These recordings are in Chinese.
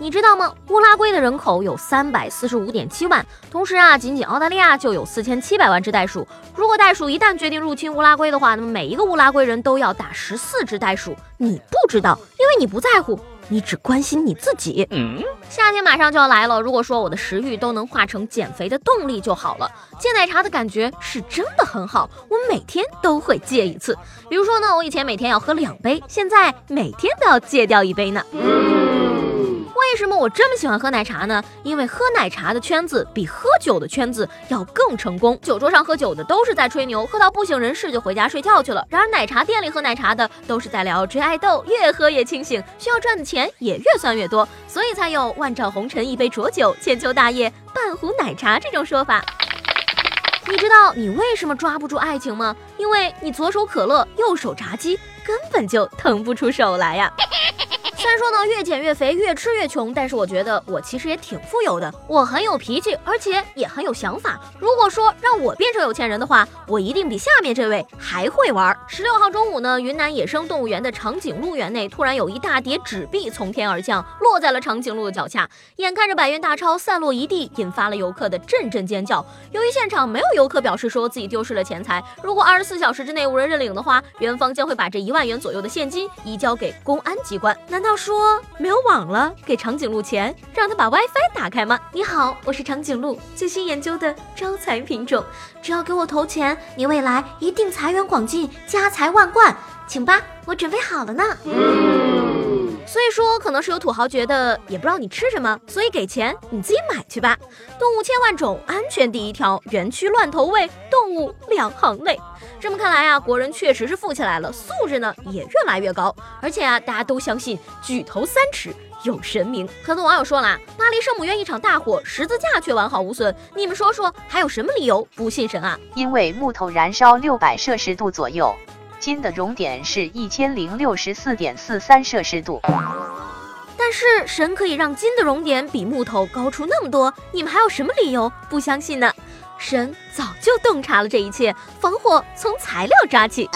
你知道吗？乌拉圭的人口有三百四十五点七万，同时啊，仅仅澳大利亚就有四千七百万只袋鼠。如果袋鼠一旦决定入侵乌拉圭的话，那么每一个乌拉圭人都要打十四只袋鼠。你不知道，因为你不在乎，你只关心你自己。夏天马上就要来了，如果说我的食欲都能化成减肥的动力就好了。戒奶茶的感觉是真的很好，我每天都会戒一次。比如说呢，我以前每天要喝两杯，现在每天都要戒掉一杯呢。为为什么我这么喜欢喝奶茶呢？因为喝奶茶的圈子比喝酒的圈子要更成功。酒桌上喝酒的都是在吹牛，喝到不省人事就回家睡觉去了。然而奶茶店里喝奶茶的都是在聊追爱豆，越喝越清醒，需要赚的钱也越算越多，所以才有万丈红尘一杯浊酒，千秋大业半壶奶茶这种说法。你知道你为什么抓不住爱情吗？因为你左手可乐，右手炸鸡，根本就腾不出手来呀。虽然说呢，越减越肥，越吃越穷，但是我觉得我其实也挺富有的。我很有脾气，而且也很有想法。如果说让我变成有钱人的话，我一定比下面这位还会玩。十六号中午呢，云南野生动物园的长颈鹿园内突然有一大叠纸币从天而降，落在了长颈鹿的脚下。眼看着百元大钞散落一地，引发了游客的阵阵尖叫。由于现场没有游客表示说自己丢失了钱财，如果二十四小时之内无人认领的话，园方将会把这一万元左右的现金移交给公安机关。难道？要说没有网了，给长颈鹿钱，让他把 WiFi 打开吗？你好，我是长颈鹿最新研究的招财品种，只要给我投钱，你未来一定财源广进，家财万贯，请吧，我准备好了呢。所以说，可能是有土豪觉得也不知道你吃什么，所以给钱你自己买去吧。动物千万种，安全第一条，园区乱投喂，动物两行泪。这么看来啊，国人确实是富起来了，素质呢也越来越高。而且啊，大家都相信举头三尺有神明。很多网友说了，巴黎圣母院一场大火，十字架却完好无损。你们说说，还有什么理由不信神啊？因为木头燃烧六百摄氏度左右，金的熔点是一千零六十四点四三摄氏度。但是神可以让金的熔点比木头高出那么多，你们还有什么理由不相信呢？神早就洞察了这一切，防火从材料抓起。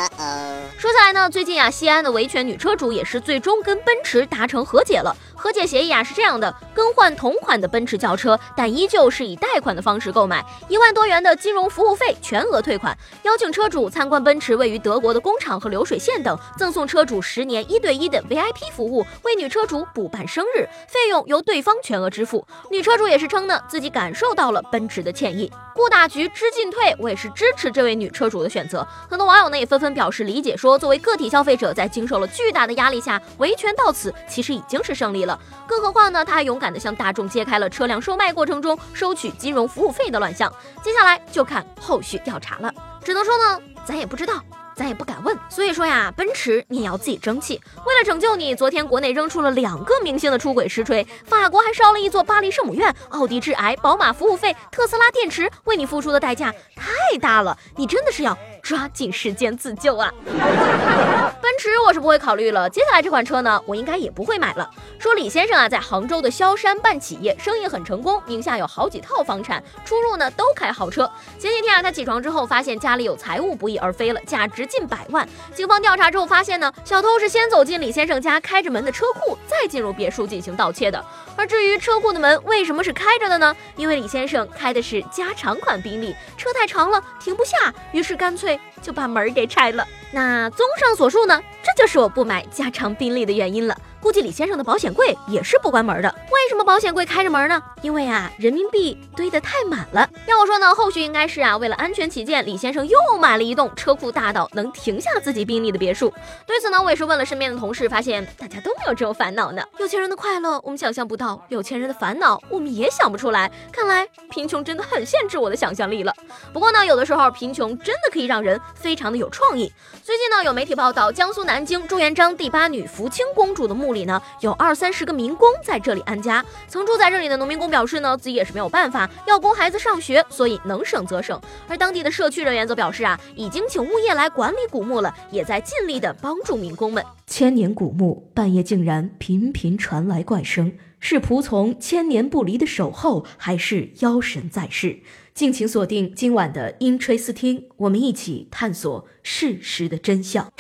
说下来呢，最近啊，西安的维权女车主也是最终跟奔驰达成和解了。和解协议啊是这样的：更换同款的奔驰轿车，但依旧是以贷款的方式购买，一万多元的金融服务费全额退款，邀请车主参观奔驰位于德国的工厂和流水线等，赠送车主十年一对一的 VIP 服务，为女车主补办生日，费用由对方全额支付。女车主也是称呢，自己感受到了奔驰的歉意。顾大局知进退，我也是支持这位女车主的选择。很多网友呢也纷纷表示理解，说作为个体消费者，在经受了巨大的压力下维权到此，其实已经是胜利了。更何况呢，他还勇敢地向大众揭开了车辆售卖过程中收取金融服务费的乱象。接下来就看后续调查了。只能说呢，咱也不知道。咱也不敢问，所以说呀，奔驰你也要自己争气。为了拯救你，昨天国内扔出了两个明星的出轨实锤，法国还烧了一座巴黎圣母院，奥迪致癌，宝马服务费，特斯拉电池为你付出的代价太大了，你真的是要。抓紧时间自救啊！奔驰我是不会考虑了，接下来这款车呢，我应该也不会买了。说李先生啊，在杭州的萧山办企业，生意很成功，名下有好几套房产，出入呢都开豪车。前几天啊，他起床之后发现家里有财物不翼而飞了，价值近百万。警方调查之后发现呢，小偷是先走进李先生家开着门的车库，再进入别墅进行盗窃的。而至于车库的门为什么是开着的呢？因为李先生开的是加长款宾利，车太长了停不下，于是干脆就把门给拆了。那综上所述呢，这就是我不买加长宾利的原因了。估计李先生的保险柜也是不关门的。为什么保险柜开着门呢？因为啊，人民币堆得太满了。要我说呢，后续应该是啊，为了安全起见，李先生又买了一栋车库大到能停下自己宾利的别墅。对此呢，我也是问了身边的同事，发现大家都没有这种烦恼呢。有钱人的快乐我们想象不到，有钱人的烦恼我们也想不出来。看来贫穷真的很限制我的想象力了。不过呢，有的时候贫穷真的可以让人非常的有创意。最近呢，有媒体报道，江苏南京朱元璋第八女福清公主的墓。里呢，有二三十个民工在这里安家。曾住在这里的农民工表示呢，自己也是没有办法，要供孩子上学，所以能省则省。而当地的社区人员则表示啊，已经请物业来管理古墓了，也在尽力的帮助民工们。千年古墓半夜竟然频频传来怪声，是仆从千年不离的守候，还是妖神在世？敬请锁定今晚的音吹斯听，我们一起探索事实的真相。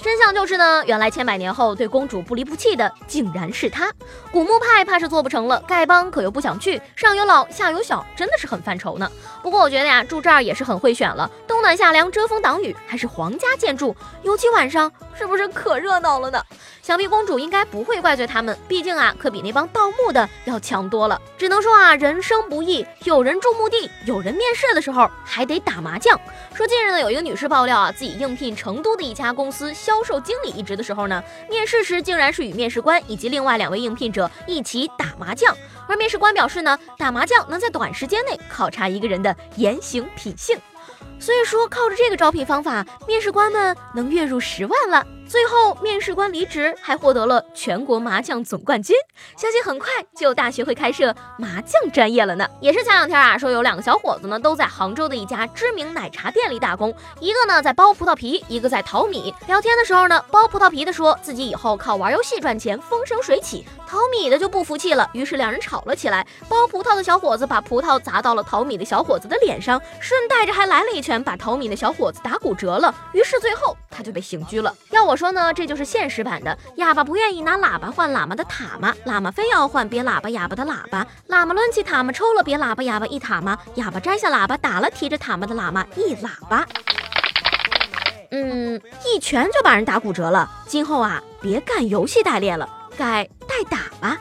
真相就是呢，原来千百年后对公主不离不弃的，竟然是他。古墓派怕是做不成了，丐帮可又不想去，上有老下有小，真的是很犯愁呢。不过我觉得呀，住这儿也是很会选了，冬暖夏凉，遮风挡雨，还是皇家建筑，尤其晚上，是不是可热闹了呢？想必公主应该不会怪罪他们，毕竟啊，可比那帮盗墓的要强多了。只能说啊，人生不易，有人住墓地，有人面试的时候还得打麻将。说近日呢，有一个女士爆料啊，自己应聘成都的一家公司销售经理一职的时候呢，面试时竟然是与面试官以及另外两位应聘者一起打麻将。而面试官表示呢，打麻将能在短时间内考察一个人的言行品性。所以说，靠着这个招聘方法，面试官们能月入十万了。最后，面试官离职，还获得了全国麻将总冠军。相信很快就有大学会开设麻将专业了呢。也是前两天啊，说有两个小伙子呢，都在杭州的一家知名奶茶店里打工，一个呢在剥葡萄皮，一个在淘米。聊天的时候呢，剥葡萄皮的说自己以后靠玩游戏赚钱，风生水起；淘米的就不服气了，于是两人吵了起来。剥葡萄的小伙子把葡萄砸到了淘米的小伙子的脸上，顺带着还来了一拳，把淘米的小伙子打骨折了。于是最后他就被刑拘了。要我说呢，这就是现实版的哑巴不愿意拿喇叭换喇嘛的塔嘛，喇嘛非要换别喇叭哑巴的喇叭，喇嘛抡起塔嘛抽了别喇叭哑巴一塔嘛，哑巴摘下喇叭打了提着塔嘛的喇嘛一喇叭。嗯，一拳就把人打骨折了，今后啊别干游戏代练了，改代打吧。